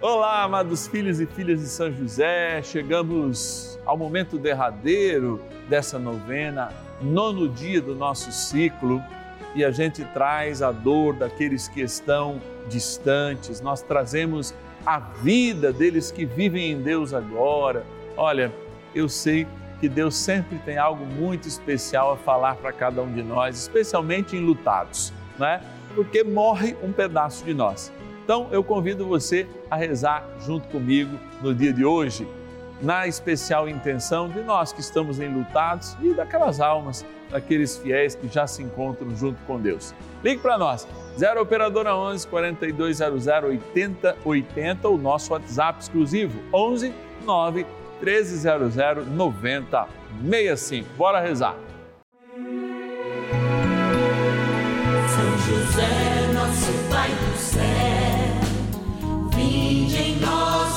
Olá, amados filhos e filhas de São José, chegamos ao momento derradeiro dessa novena, nono dia do nosso ciclo, e a gente traz a dor daqueles que estão distantes, nós trazemos a vida deles que vivem em Deus agora. Olha, eu sei que Deus sempre tem algo muito especial a falar para cada um de nós, especialmente em lutados, né? Porque morre um pedaço de nós. Então eu convido você a rezar junto comigo no dia de hoje, na especial intenção de nós que estamos enlutados e daquelas almas, daqueles fiéis que já se encontram junto com Deus. Ligue para nós, 0 Operadora 11 4200 8080, o nosso WhatsApp exclusivo, 11 9 1300 9065. Bora rezar. São José,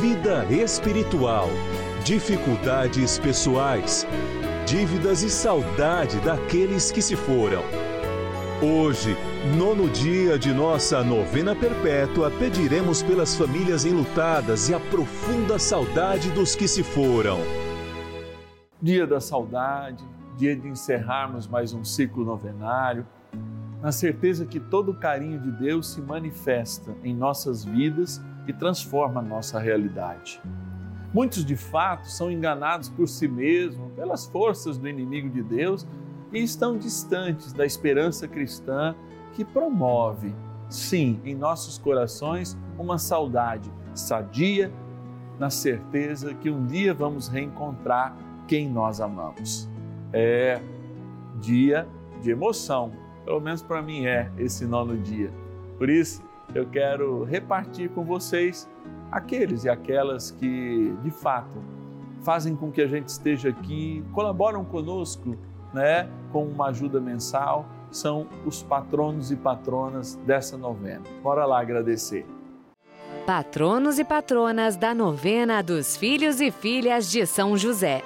vida espiritual, dificuldades pessoais, dívidas e saudade daqueles que se foram. Hoje, nono dia de nossa novena perpétua, pediremos pelas famílias enlutadas e a profunda saudade dos que se foram. Dia da saudade, dia de encerrarmos mais um ciclo novenário, na certeza que todo o carinho de Deus se manifesta em nossas vidas e transforma a nossa realidade. Muitos, de fato, são enganados por si mesmos, pelas forças do inimigo de Deus e estão distantes da esperança cristã que promove, sim, em nossos corações, uma saudade sadia, na certeza que um dia vamos reencontrar quem nós amamos. É dia de emoção, pelo menos para mim é esse nono dia. Por isso, eu quero repartir com vocês aqueles e aquelas que, de fato, fazem com que a gente esteja aqui, colaboram conosco, né, com uma ajuda mensal, são os patronos e patronas dessa novena. Bora lá agradecer. Patronos e patronas da novena dos filhos e filhas de São José.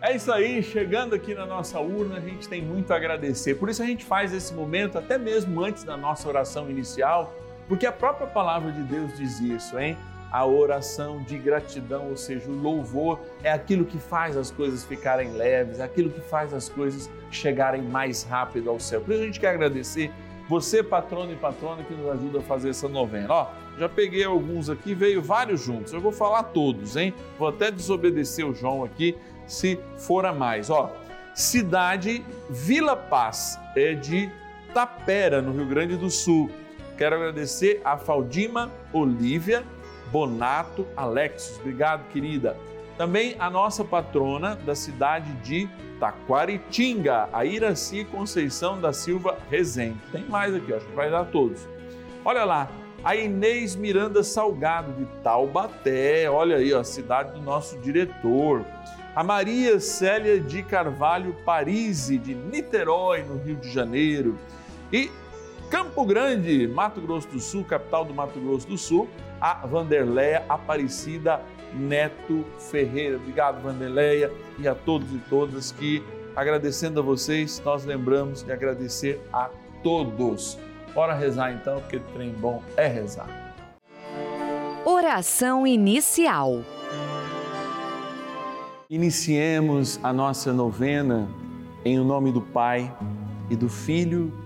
É isso aí, chegando aqui na nossa urna, a gente tem muito a agradecer. Por isso a gente faz esse momento, até mesmo antes da nossa oração inicial, porque a própria palavra de Deus diz isso, hein? A oração de gratidão, ou seja, o louvor, é aquilo que faz as coisas ficarem leves, é aquilo que faz as coisas chegarem mais rápido ao céu. Por isso a gente quer agradecer você, patrono e patrona, que nos ajuda a fazer essa novena. Ó, já peguei alguns aqui, veio vários juntos. Eu vou falar todos, hein? Vou até desobedecer o João aqui, se for a mais. Ó, cidade Vila Paz, é de Tapera, no Rio Grande do Sul. Quero agradecer a Faldima Olívia Bonato Alexis. Obrigado, querida. Também a nossa patrona da cidade de Taquaritinga, a Iraci Conceição da Silva Rezende. Tem mais aqui, acho que vai dar todos. Olha lá, a Inês Miranda Salgado de Taubaté, olha aí, ó, a cidade do nosso diretor. A Maria Célia de Carvalho Parisi, de Niterói, no Rio de Janeiro. E Campo Grande, Mato Grosso do Sul, capital do Mato Grosso do Sul, a Vanderleia Aparecida Neto Ferreira. Obrigado, Vanderleia, e a todos e todas que, agradecendo a vocês, nós lembramos de agradecer a todos. Bora rezar então, porque trem bom é rezar. Oração inicial. Iniciemos a nossa novena em o nome do Pai e do Filho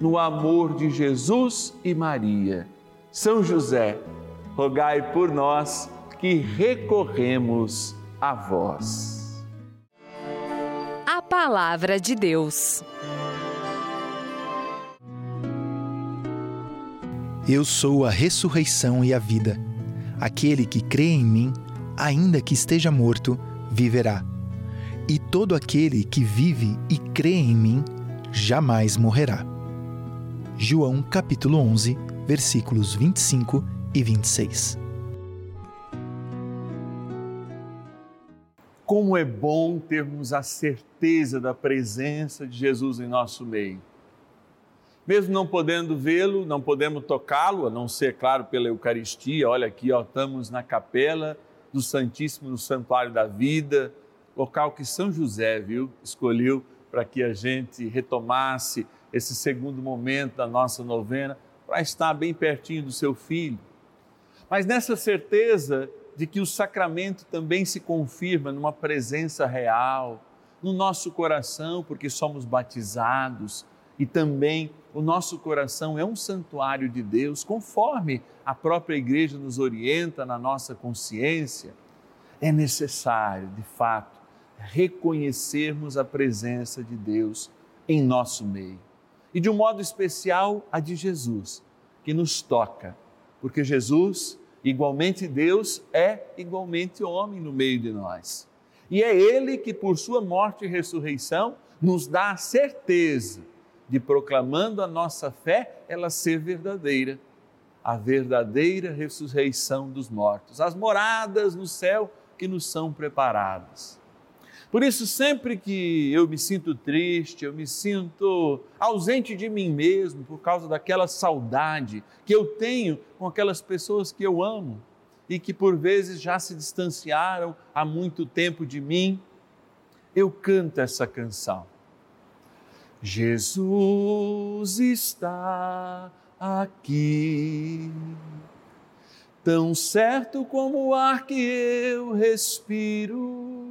no amor de Jesus e Maria. São José, rogai por nós que recorremos a vós. A Palavra de Deus. Eu sou a ressurreição e a vida. Aquele que crê em mim, ainda que esteja morto, viverá e todo aquele que vive e crê em mim jamais morrerá. João capítulo 11, versículos 25 e 26. Como é bom termos a certeza da presença de Jesus em nosso meio. Mesmo não podendo vê-lo, não podemos tocá-lo, a não ser, claro, pela Eucaristia. Olha aqui, ó, estamos na capela do Santíssimo no Santuário da Vida local que São José, viu, escolheu para que a gente retomasse esse segundo momento da nossa novena, para estar bem pertinho do seu filho. Mas nessa certeza de que o sacramento também se confirma numa presença real, no nosso coração, porque somos batizados e também o nosso coração é um santuário de Deus, conforme a própria igreja nos orienta na nossa consciência, é necessário, de fato, reconhecermos a presença de Deus em nosso meio. E de um modo especial a de Jesus, que nos toca, porque Jesus, igualmente Deus, é igualmente homem no meio de nós. E é Ele que, por Sua morte e ressurreição, nos dá a certeza de, proclamando a nossa fé, ela ser verdadeira. A verdadeira ressurreição dos mortos, as moradas no céu que nos são preparadas. Por isso, sempre que eu me sinto triste, eu me sinto ausente de mim mesmo por causa daquela saudade que eu tenho com aquelas pessoas que eu amo e que por vezes já se distanciaram há muito tempo de mim, eu canto essa canção. Jesus está aqui, tão certo como o ar que eu respiro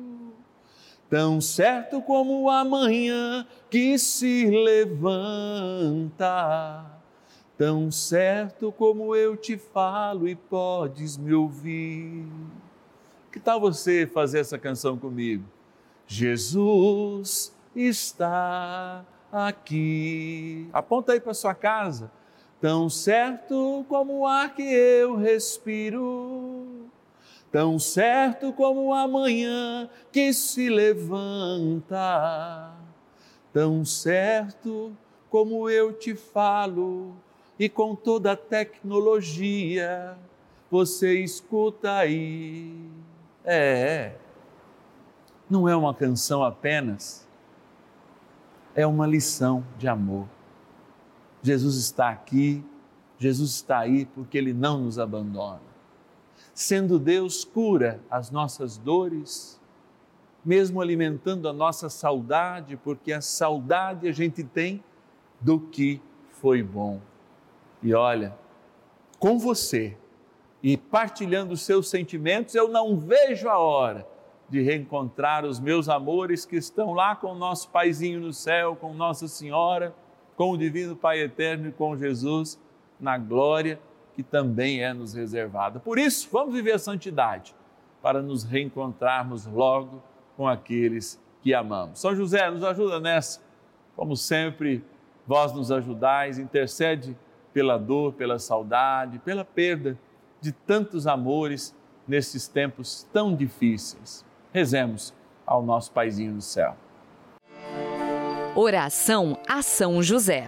tão certo como a manhã que se levanta, tão certo como eu te falo e podes me ouvir. Que tal você fazer essa canção comigo? Jesus está aqui. Aponta aí para sua casa. Tão certo como o ar que eu respiro tão certo como a manhã que se levanta, tão certo como eu te falo e com toda a tecnologia, você escuta aí. É, não é uma canção apenas, é uma lição de amor. Jesus está aqui, Jesus está aí porque Ele não nos abandona. Sendo Deus, cura as nossas dores, mesmo alimentando a nossa saudade, porque a saudade a gente tem do que foi bom. E olha, com você e partilhando os seus sentimentos, eu não vejo a hora de reencontrar os meus amores que estão lá com o nosso Paizinho no céu, com Nossa Senhora, com o Divino Pai Eterno e com Jesus na glória que também é nos reservada. Por isso, vamos viver a santidade para nos reencontrarmos logo com aqueles que amamos. São José, nos ajuda nessa. Como sempre, vós nos ajudais, intercede pela dor, pela saudade, pela perda de tantos amores nesses tempos tão difíceis. Rezemos ao nosso Paizinho no céu. Oração a São José.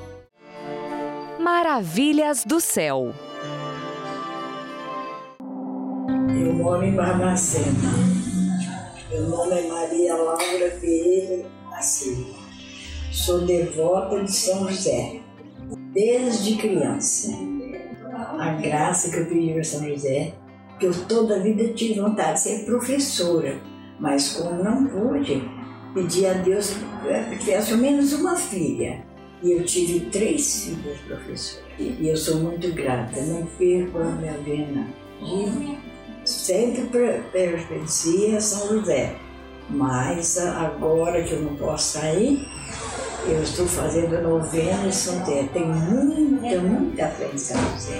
Maravilhas do céu. Eu moro em Barbacena. Meu nome é Maria Laura Vieira da Silva. Sou devota de São José, desde criança. A graça que eu pedi para São José, que eu toda a vida tive vontade de ser professora mas como não pude, pedi a Deus que tivesse ao menos uma filha. E eu tive três filhas, professor. E eu sou muito grata, não perco a minha vena. Sempre pertencia a São José. Mas agora que eu não posso sair, eu estou fazendo novena em São Té. Tenho muita, muita fé em São José.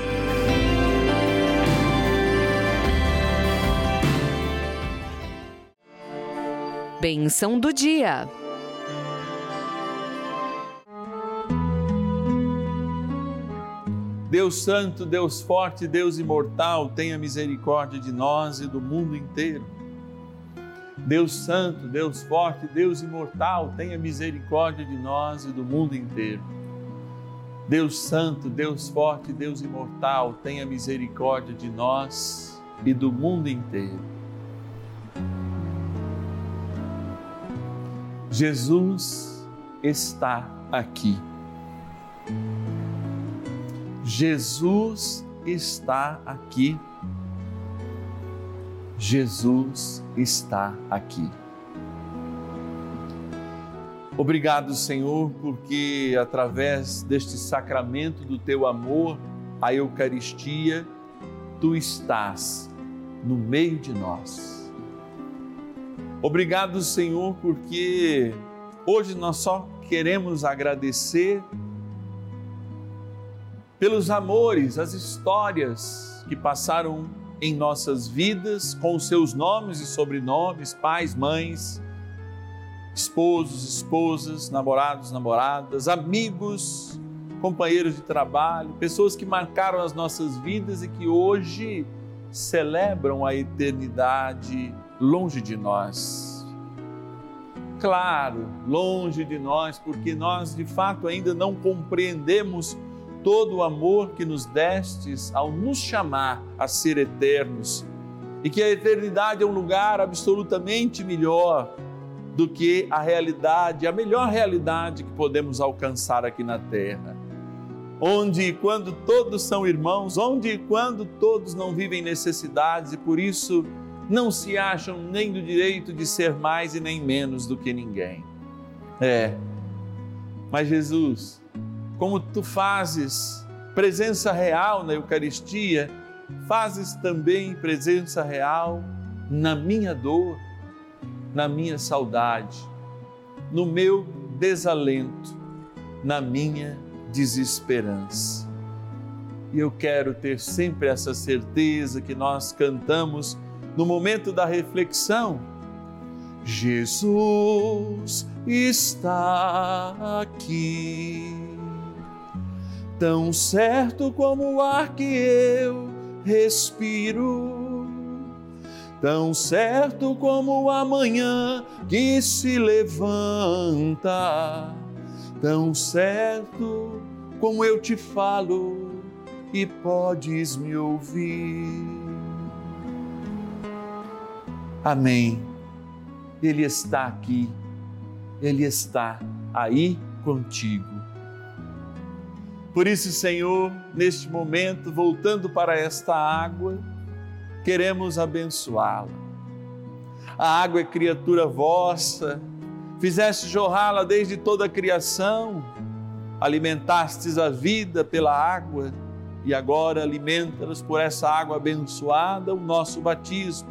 Bênção do dia. Deus Santo, Deus Forte, Deus Imortal, tenha misericórdia de nós e do mundo inteiro. Deus Santo, Deus Forte, Deus Imortal, tenha misericórdia de nós e do mundo inteiro. Deus Santo, Deus Forte, Deus Imortal, tenha misericórdia de nós e do mundo inteiro. Jesus está aqui. Jesus está aqui. Jesus está aqui. Obrigado, Senhor, porque através deste sacramento do teu amor, a Eucaristia, tu estás no meio de nós. Obrigado, Senhor, porque hoje nós só queremos agradecer pelos amores, as histórias que passaram em nossas vidas com seus nomes e sobrenomes, pais, mães, esposos, esposas, namorados, namoradas, amigos, companheiros de trabalho, pessoas que marcaram as nossas vidas e que hoje celebram a eternidade longe de nós. Claro, longe de nós, porque nós de fato ainda não compreendemos todo o amor que nos destes ao nos chamar a ser eternos e que a eternidade é um lugar absolutamente melhor do que a realidade, a melhor realidade que podemos alcançar aqui na terra. Onde e quando todos são irmãos, onde e quando todos não vivem necessidades e por isso não se acham nem do direito de ser mais e nem menos do que ninguém. É. Mas Jesus, como tu fazes presença real na Eucaristia, fazes também presença real na minha dor na minha saudade, no meu desalento, na minha desesperança. E eu quero ter sempre essa certeza que nós cantamos no momento da reflexão. Jesus está aqui, tão certo como o ar que eu respiro tão certo como o amanhã que se levanta, tão certo como eu te falo e podes me ouvir. Amém. Ele está aqui, Ele está aí contigo. Por isso, Senhor, neste momento, voltando para esta água, queremos abençoá-la. A água é criatura vossa, fizeste jorrá-la desde toda a criação, alimentastes a vida pela água e agora alimenta-nos por essa água abençoada, o nosso batismo.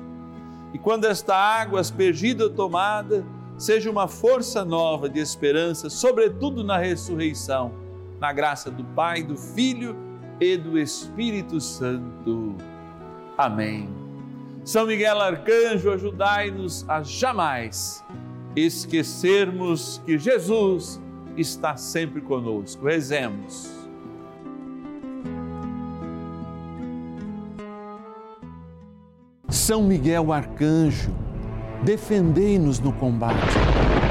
E quando esta água aspergida tomada, seja uma força nova de esperança, sobretudo na ressurreição, na graça do Pai, do Filho e do Espírito Santo. Amém. São Miguel Arcanjo, ajudai-nos a jamais esquecermos que Jesus está sempre conosco. Rezemos. São Miguel Arcanjo, defendei-nos no combate.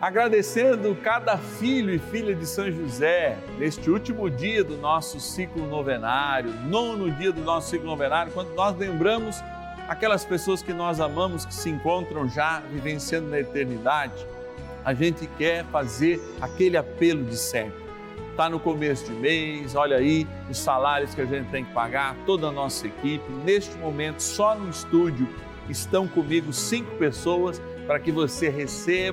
agradecendo cada filho e filha de São José neste último dia do nosso ciclo novenário, nono dia do nosso ciclo novenário, quando nós lembramos aquelas pessoas que nós amamos que se encontram já vivenciando na eternidade, a gente quer fazer aquele apelo de sempre. Está no começo de mês, olha aí os salários que a gente tem que pagar, toda a nossa equipe. Neste momento, só no estúdio estão comigo cinco pessoas para que você receba